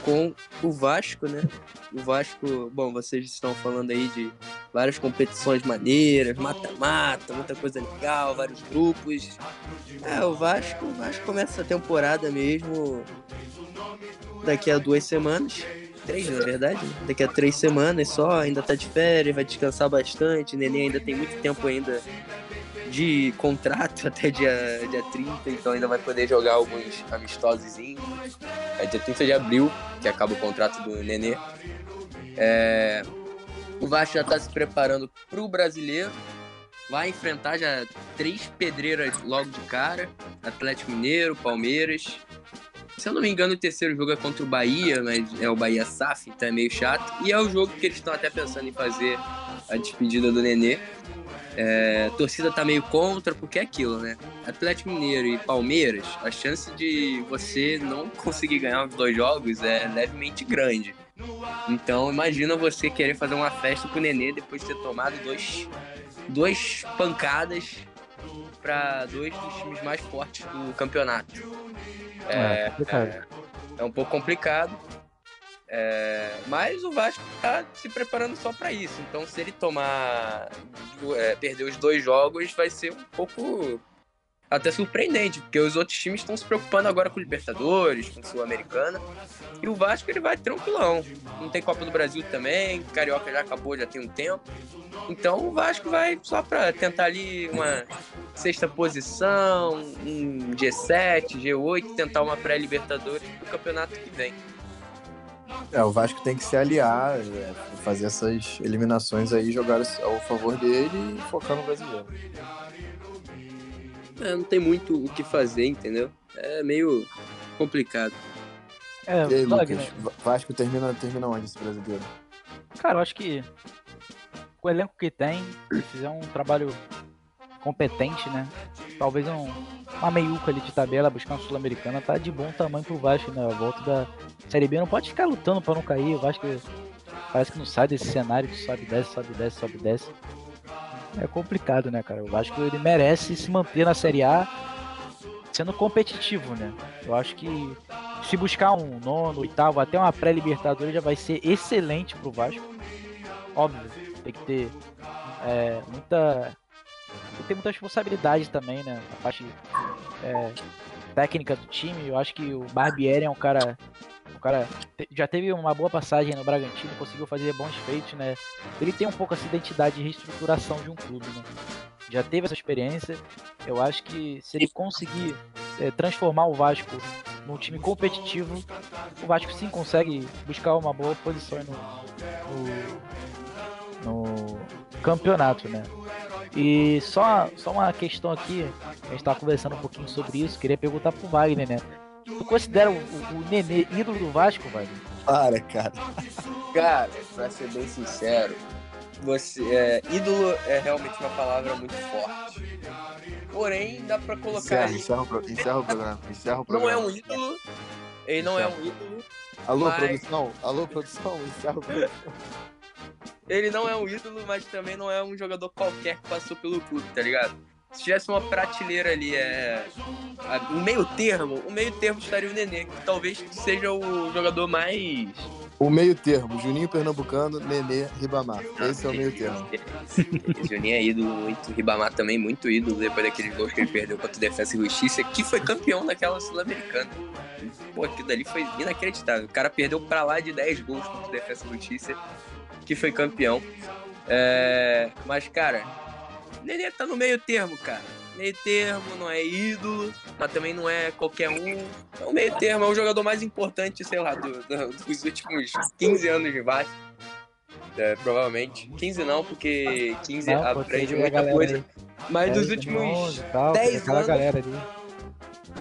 com o Vasco, né? O Vasco, bom, vocês estão falando aí de várias competições maneiras, mata-mata, muita coisa legal, vários grupos. É, o Vasco, o Vasco começa a temporada mesmo daqui a duas semanas. Três, na verdade. Né? Daqui a três semanas só, ainda tá de férias, vai descansar bastante. O Neném ainda tem muito tempo ainda de contrato até dia, dia 30, então ainda vai poder jogar alguns amistosos. É dia 30 de abril, que acaba o contrato do Nenê. É... O Vasco já está se preparando para o brasileiro. Vai enfrentar já três pedreiras logo de cara: Atlético Mineiro, Palmeiras, se eu não me engano, o terceiro jogo é contra o Bahia, mas é o Bahia SAF, então é meio chato. E é o jogo que eles estão até pensando em fazer a despedida do Nenê. É, a torcida tá meio contra, porque é aquilo, né? Atlético Mineiro e Palmeiras, a chance de você não conseguir ganhar os dois jogos é levemente grande. Então imagina você querer fazer uma festa com o Nenê depois de ter tomado dois, duas pancadas para dois dos times mais fortes do campeonato. É, é, é, é um pouco complicado. É, mas o Vasco tá se preparando só para isso. Então, se ele tomar. É, perder os dois jogos, vai ser um pouco. Até surpreendente, porque os outros times estão se preocupando agora com Libertadores, com Sul-Americana. E o Vasco ele vai tranquilão. Não tem Copa do Brasil também, Carioca já acabou, já tem um tempo. Então o Vasco vai só para tentar ali uma sexta posição, um G7, G8, tentar uma pré-Libertadores pro campeonato que vem. É, o Vasco tem que se aliar, é, fazer essas eliminações aí, jogar ao favor dele e focar no brasileiro. É, não tem muito o que fazer, entendeu? É meio complicado. É, e aí, Lucas, Vasco termina, termina onde esse brasileiro? Cara, eu acho que com o elenco que tem, se fizer um trabalho competente, né? Talvez um, uma meiuca ali de tabela, buscar uma Sul-Americana, tá de bom tamanho pro Vasco, né? A volta da Série B não pode ficar lutando para não cair. O Vasco parece que não sai desse cenário que sobe, desce, sobe, desce, sobe, desce. É complicado, né, cara? O Vasco ele merece se manter na Série A sendo competitivo, né? Eu acho que se buscar um nono, oitavo, até uma pré-libertadores já vai ser excelente pro Vasco. Óbvio, tem que ter é, muita tem que ter muita responsabilidade também, né? A parte é, técnica do time. Eu acho que o Barbieri é um cara. Cara já teve uma boa passagem no Bragantino, conseguiu fazer bons feitos, né? Ele tem um pouco essa identidade de reestruturação de um clube, né? Já teve essa experiência. Eu acho que se ele conseguir é, transformar o Vasco num time competitivo, o Vasco sim consegue buscar uma boa posição no, no, no campeonato, né? E só, só uma questão aqui, a gente tava conversando um pouquinho sobre isso, queria perguntar pro Wagner, né? Tu considera o, o, o Nenê ídolo do Vasco, Wagner? Para, cara. Cara, pra ser bem sincero, você, é, ídolo é realmente uma palavra muito forte. Porém, dá pra colocar. Encerra, encerra, o, encerra o programa. Encerra o programa. Não é um ídolo. Ele não é um ídolo. Alô, mas... produção? Alô, produção? Encerra o programa. Ele não é um ídolo, mas também não é um jogador qualquer que passou pelo clube, tá ligado? Se tivesse uma prateleira ali, é. Um meio termo, o meio termo estaria o Nenê, que talvez seja o jogador mais. O meio termo, Juninho Pernambucano, Nenê, Ribamar. Esse é o meio termo. Juninho é ídolo muito, Ribamar também muito ídolo, depois daqueles gols que ele perdeu contra o Defesa e Justiça, que foi campeão daquela Sul-Americana. Pô, aquilo dali foi inacreditável. O cara perdeu pra lá de 10 gols contra o Defesa e Justiça que foi campeão. É, mas, cara, Nenê tá no meio termo, cara. Meio termo, não é ídolo, mas também não é qualquer um. É o meio termo, é o jogador mais importante, sei lá, do, do, dos últimos 15 anos de Vasco. É, provavelmente. 15 não, porque 15 não, aprende muita coisa. Mas dos últimos tal, 10 anos. Galera ali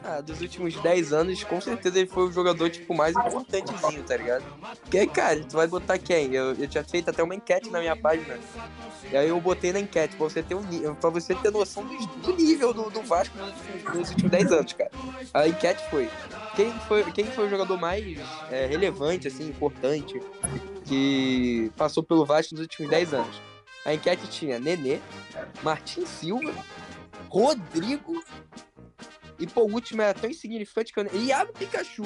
ah, dos últimos 10 anos, com certeza ele foi o jogador, tipo, mais importantezinho, tá ligado? Porque cara, tu vai botar quem? Eu, eu tinha feito até uma enquete na minha página. E aí eu botei na enquete, pra você ter, um, pra você ter noção do, do nível do, do Vasco nos, nos, últimos 10 anos, cara. A enquete foi quem foi, quem foi o jogador mais é, relevante, assim, importante, que passou pelo Vasco nos últimos 10 anos. A enquete tinha Nenê, Martin Silva, Rodrigo e por último era tão insignificante que eu. Iago Pikachu.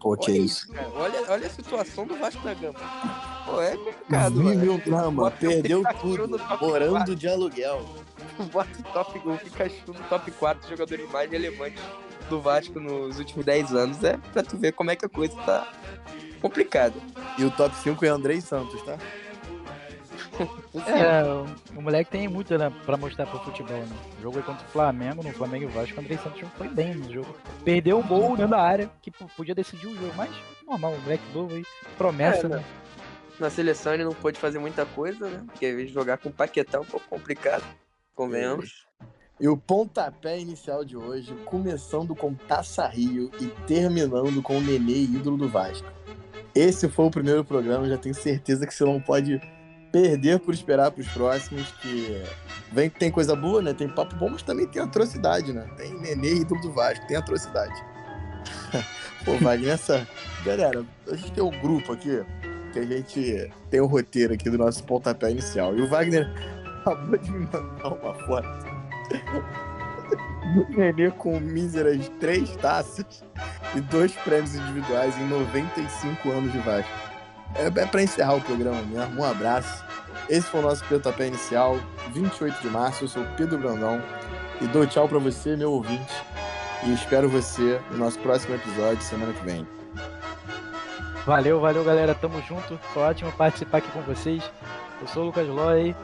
Pô, que olha isso. Cara. Olha, olha a situação do Vasco da Gama. Pô, é complicado, mano. mil drama, perdeu tudo, morando de aluguel. Bota o top o Pikachu no top 4 jogadores mais relevantes do Vasco nos últimos 10 anos. É pra tu ver como é que a coisa tá complicada. E o top 5 é Andrei Santos, tá? É, o, o, moleque tem muito né, pra mostrar pro futebol, né? O jogo é contra o Flamengo, no Flamengo e Vasco, o André Santos foi bem no jogo. Perdeu o gol dentro da área, que podia decidir o jogo, mas normal, o moleque novo aí, promessa, é, né? Na seleção ele não pôde fazer muita coisa, né? Porque jogar com o Paquetá é um pouco complicado, convenhamos. E o pontapé inicial de hoje, começando com Taça Rio e terminando com o Nenê, ídolo do Vasco. Esse foi o primeiro programa, já tenho certeza que você não pode perder por esperar pros próximos, que vem tem coisa boa, né? Tem papo bom, mas também tem atrocidade, né? Tem Nenê e do Vasco, tem atrocidade. Pô, Wagner, essa. Galera, a gente tem um grupo aqui que a gente tem o um roteiro aqui do nosso pontapé inicial. E o Wagner acabou de me mandar uma foto do Nenê com míseras três taças e dois prêmios individuais em 95 anos de Vasco. É, é para encerrar o programa mesmo. Um abraço. Esse foi o nosso pontapé inicial, 28 de março. Eu sou Pedro Brandão e dou tchau para você, meu ouvinte. E espero você no nosso próximo episódio, semana que vem. Valeu, valeu, galera. Tamo junto. Foi ótimo participar aqui com vocês. Eu sou o Lucas Loy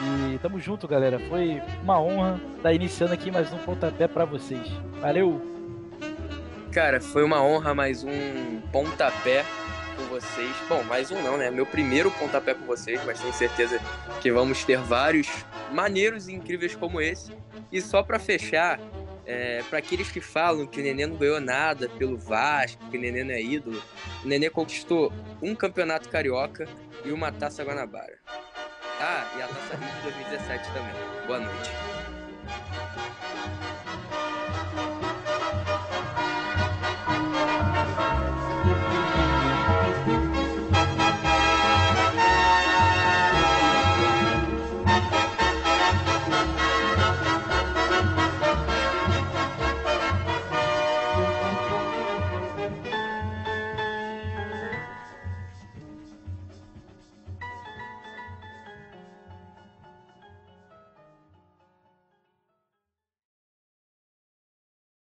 e tamo junto, galera. Foi uma honra estar iniciando aqui mais um pontapé para vocês. Valeu! Cara, foi uma honra mais um pontapé com vocês. Bom, mais um não, né? Meu primeiro pontapé com vocês, mas tenho certeza que vamos ter vários maneiros e incríveis como esse. E só para fechar, é, para aqueles que falam que o Nenê não ganhou nada pelo Vasco, que o Nenê não é ídolo, o Nenê conquistou um campeonato carioca e uma taça Guanabara. Ah, e a taça Rio de 2017 também. Boa noite.